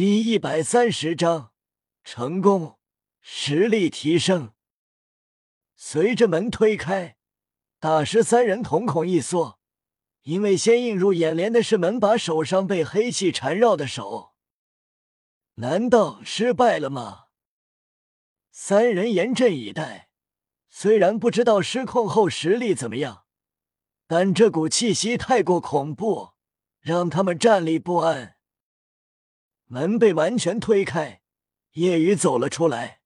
第一百三十章成功，实力提升。随着门推开，大师三人瞳孔一缩，因为先映入眼帘的是门把手上被黑气缠绕的手。难道失败了吗？三人严阵以待，虽然不知道失控后实力怎么样，但这股气息太过恐怖，让他们站立不安。门被完全推开，夜雨走了出来。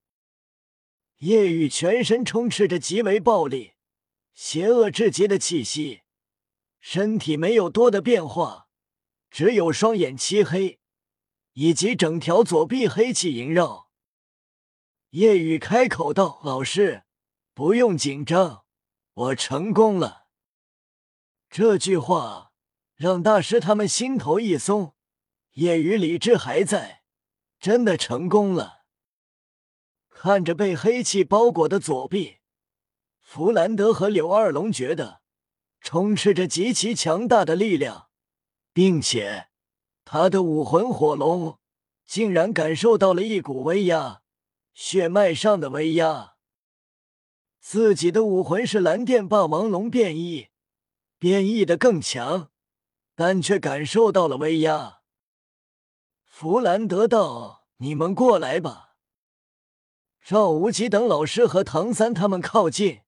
夜雨全身充斥着极为暴力、邪恶至极的气息，身体没有多的变化，只有双眼漆黑，以及整条左臂黑气萦绕。夜雨开口道：“老师，不用紧张，我成功了。”这句话让大师他们心头一松。叶雨理智还在，真的成功了。看着被黑气包裹的左臂，弗兰德和柳二龙觉得充斥着极其强大的力量，并且他的武魂火龙竟然感受到了一股威压。血脉上的威压，自己的武魂是蓝电霸王龙变异，变异的更强，但却感受到了威压。弗兰德道：“你们过来吧。”赵无极等老师和唐三他们靠近，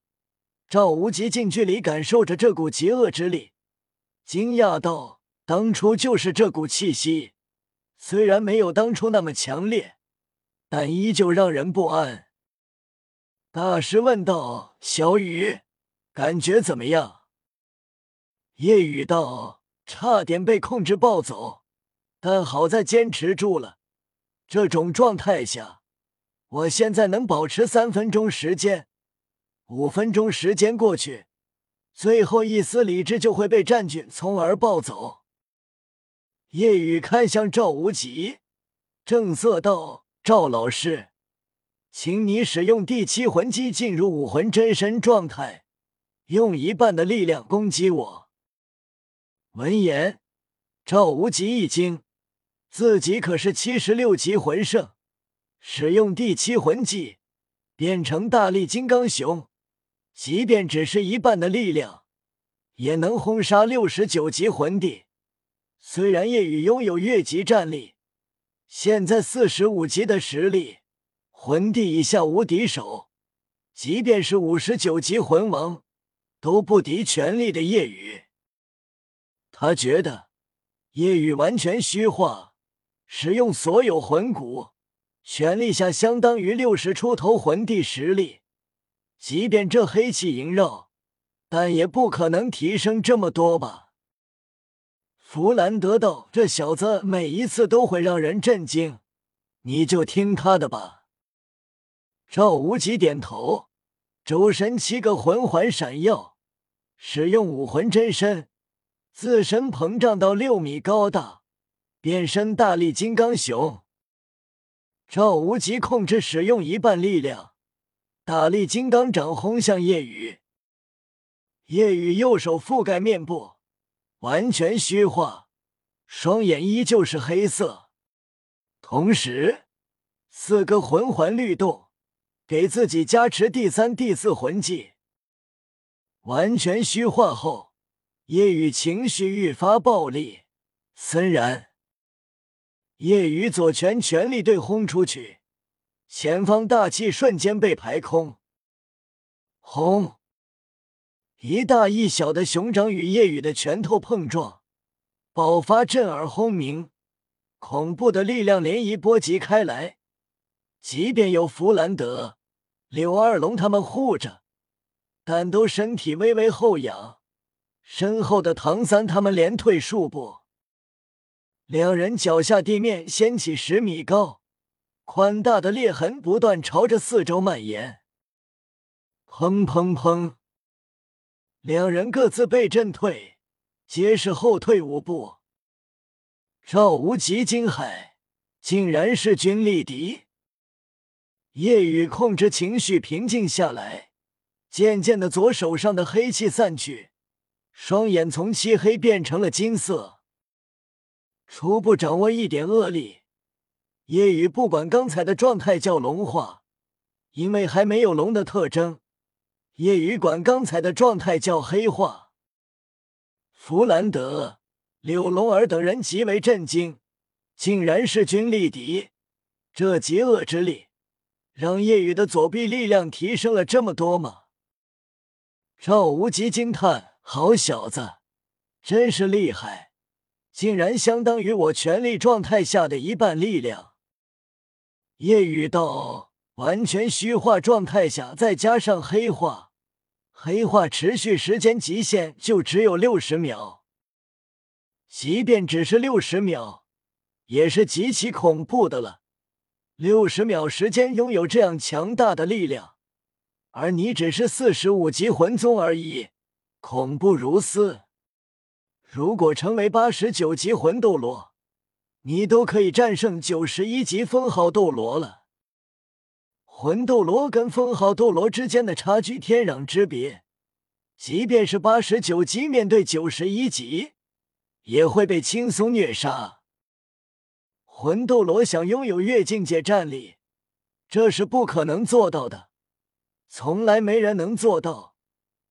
赵无极近距离感受着这股极恶之力，惊讶道：“当初就是这股气息，虽然没有当初那么强烈。”但依旧让人不安。大师问道：“小雨，感觉怎么样？”夜雨道：“差点被控制暴走，但好在坚持住了。这种状态下，我现在能保持三分钟时间。五分钟时间过去，最后一丝理智就会被占据，从而暴走。”夜雨看向赵无极，正色道。赵老师，请你使用第七魂技进入武魂真身状态，用一半的力量攻击我。闻言，赵无极一惊，自己可是七十六级魂圣，使用第七魂技变成大力金刚熊，即便只是一半的力量，也能轰杀六十九级魂帝。虽然夜雨拥有越级战力。现在四十五级的实力，魂帝以下无敌手，即便是五十九级魂王，都不敌全力的夜雨。他觉得夜雨完全虚化，使用所有魂骨，全力下相当于六十出头魂帝实力。即便这黑气萦绕，但也不可能提升这么多吧。弗兰德道：“这小子每一次都会让人震惊，你就听他的吧。”赵无极点头，周身七个魂环闪耀，使用武魂真身，自身膨胀到六米高大，变身大力金刚熊。赵无极控制使用一半力量，大力金刚掌轰向夜雨。夜雨右手覆盖面部。完全虚化，双眼依旧是黑色。同时，四个魂环律动，给自己加持第三、第四魂技。完全虚化后，夜雨情绪愈发暴戾森然。夜雨左拳全力对轰出去，前方大气瞬间被排空。轰！一大一小的熊掌与夜雨的拳头碰撞，爆发震耳轰鸣，恐怖的力量涟漪波及开来。即便有弗兰德、柳二龙他们护着，但都身体微微后仰。身后的唐三他们连退数步，两人脚下地面掀起十米高、宽大的裂痕，不断朝着四周蔓延。砰砰砰！两人各自被震退，皆是后退五步。赵无极惊骇，竟然是军力敌。夜雨控制情绪平静下来，渐渐的左手上的黑气散去，双眼从漆黑变成了金色。初步掌握一点恶力，夜雨不管刚才的状态叫龙化，因为还没有龙的特征。夜雨管刚才的状态叫黑化。弗兰德、柳龙儿等人极为震惊，竟然势均力敌。这极恶之力，让夜雨的左臂力量提升了这么多吗？赵无极惊叹：“好小子，真是厉害，竟然相当于我全力状态下的一半力量。”夜雨道：“完全虚化状态下，再加上黑化，黑化持续时间极限就只有六十秒。即便只是六十秒，也是极其恐怖的了。”六十秒时间拥有这样强大的力量，而你只是四十五级魂宗而已，恐怖如斯。如果成为八十九级魂斗罗，你都可以战胜九十一级封号斗罗了。魂斗罗跟封号斗罗之间的差距天壤之别，即便是八十九级面对九十一级，也会被轻松虐杀。魂斗罗想拥有越境界战力，这是不可能做到的，从来没人能做到。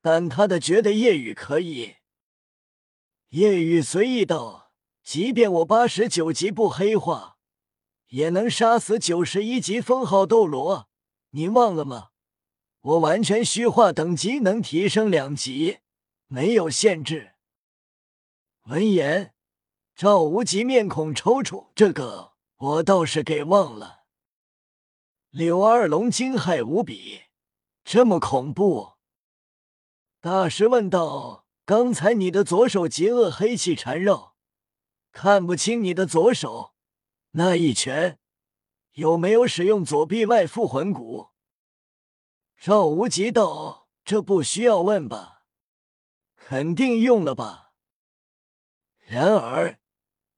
但他的觉得夜雨可以。夜雨随意道：“即便我八十九级不黑化，也能杀死九十一级封号斗罗。你忘了吗？我完全虚化等级能提升两级，没有限制。”闻言。赵无极面孔抽搐，这个我倒是给忘了。柳二龙惊骇无比，这么恐怖？大师问道：“刚才你的左手极恶黑气缠绕，看不清你的左手那一拳有没有使用左臂外附魂骨？”赵无极道：“这不需要问吧？肯定用了吧？”然而。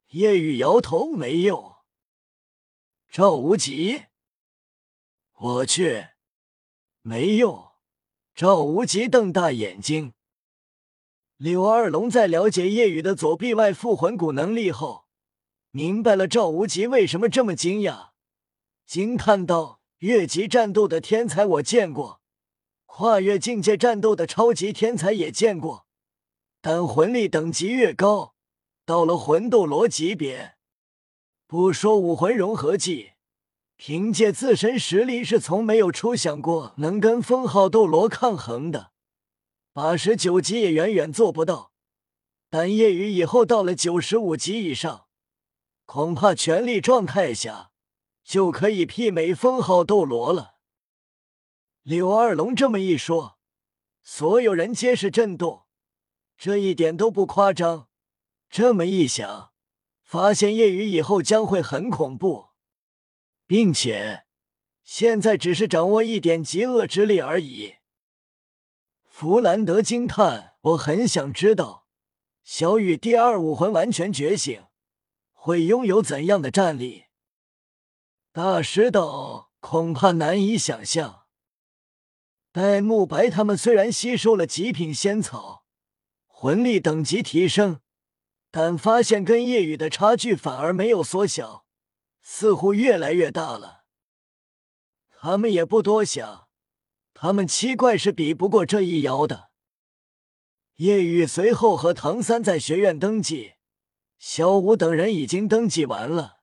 叶雨摇头，没用。赵无极，我去，没用。赵无极瞪大眼睛。柳二龙在了解叶雨的左臂外附魂骨能力后，明白了赵无极为什么这么惊讶，惊叹道：“越级战斗的天才我见过，跨越境界战斗的超级天才也见过，但魂力等级越高。”到了魂斗罗级别，不说武魂融合技，凭借自身实力是从没有出想过能跟封号斗罗抗衡的。八十九级也远远做不到，但夜雨以后到了九十五级以上，恐怕全力状态下就可以媲美封号斗罗了。柳二龙这么一说，所有人皆是震动，这一点都不夸张。这么一想，发现夜雨以后将会很恐怖，并且现在只是掌握一点极恶之力而已。弗兰德惊叹：“我很想知道，小雨第二武魂完全觉醒会拥有怎样的战力？”大师道：“恐怕难以想象。戴沐白他们虽然吸收了极品仙草，魂力等级提升。”但发现跟夜雨的差距反而没有缩小，似乎越来越大了。他们也不多想，他们七怪是比不过这一妖的。夜雨随后和唐三在学院登记，小五等人已经登记完了。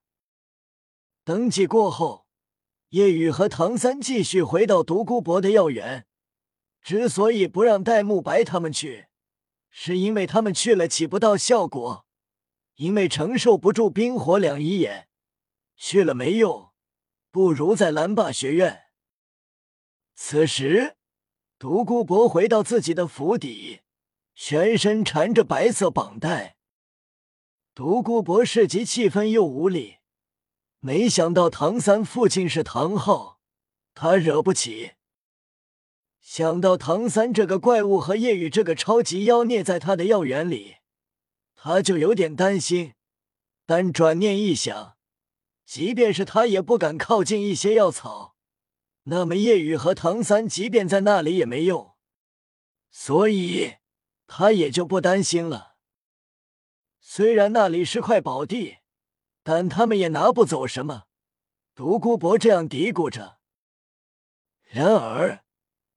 登记过后，夜雨和唐三继续回到独孤博的药园。之所以不让戴沐白他们去。是因为他们去了起不到效果，因为承受不住冰火两仪眼，去了没用，不如在蓝霸学院。此时，独孤博回到自己的府邸，全身缠着白色绑带。独孤博是极气愤又无力，没想到唐三父亲是唐昊，他惹不起。想到唐三这个怪物和夜雨这个超级妖孽在他的药园里，他就有点担心。但转念一想，即便是他也不敢靠近一些药草，那么夜雨和唐三即便在那里也没用，所以他也就不担心了。虽然那里是块宝地，但他们也拿不走什么，独孤博这样嘀咕着。然而，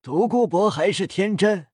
独孤博还是天真，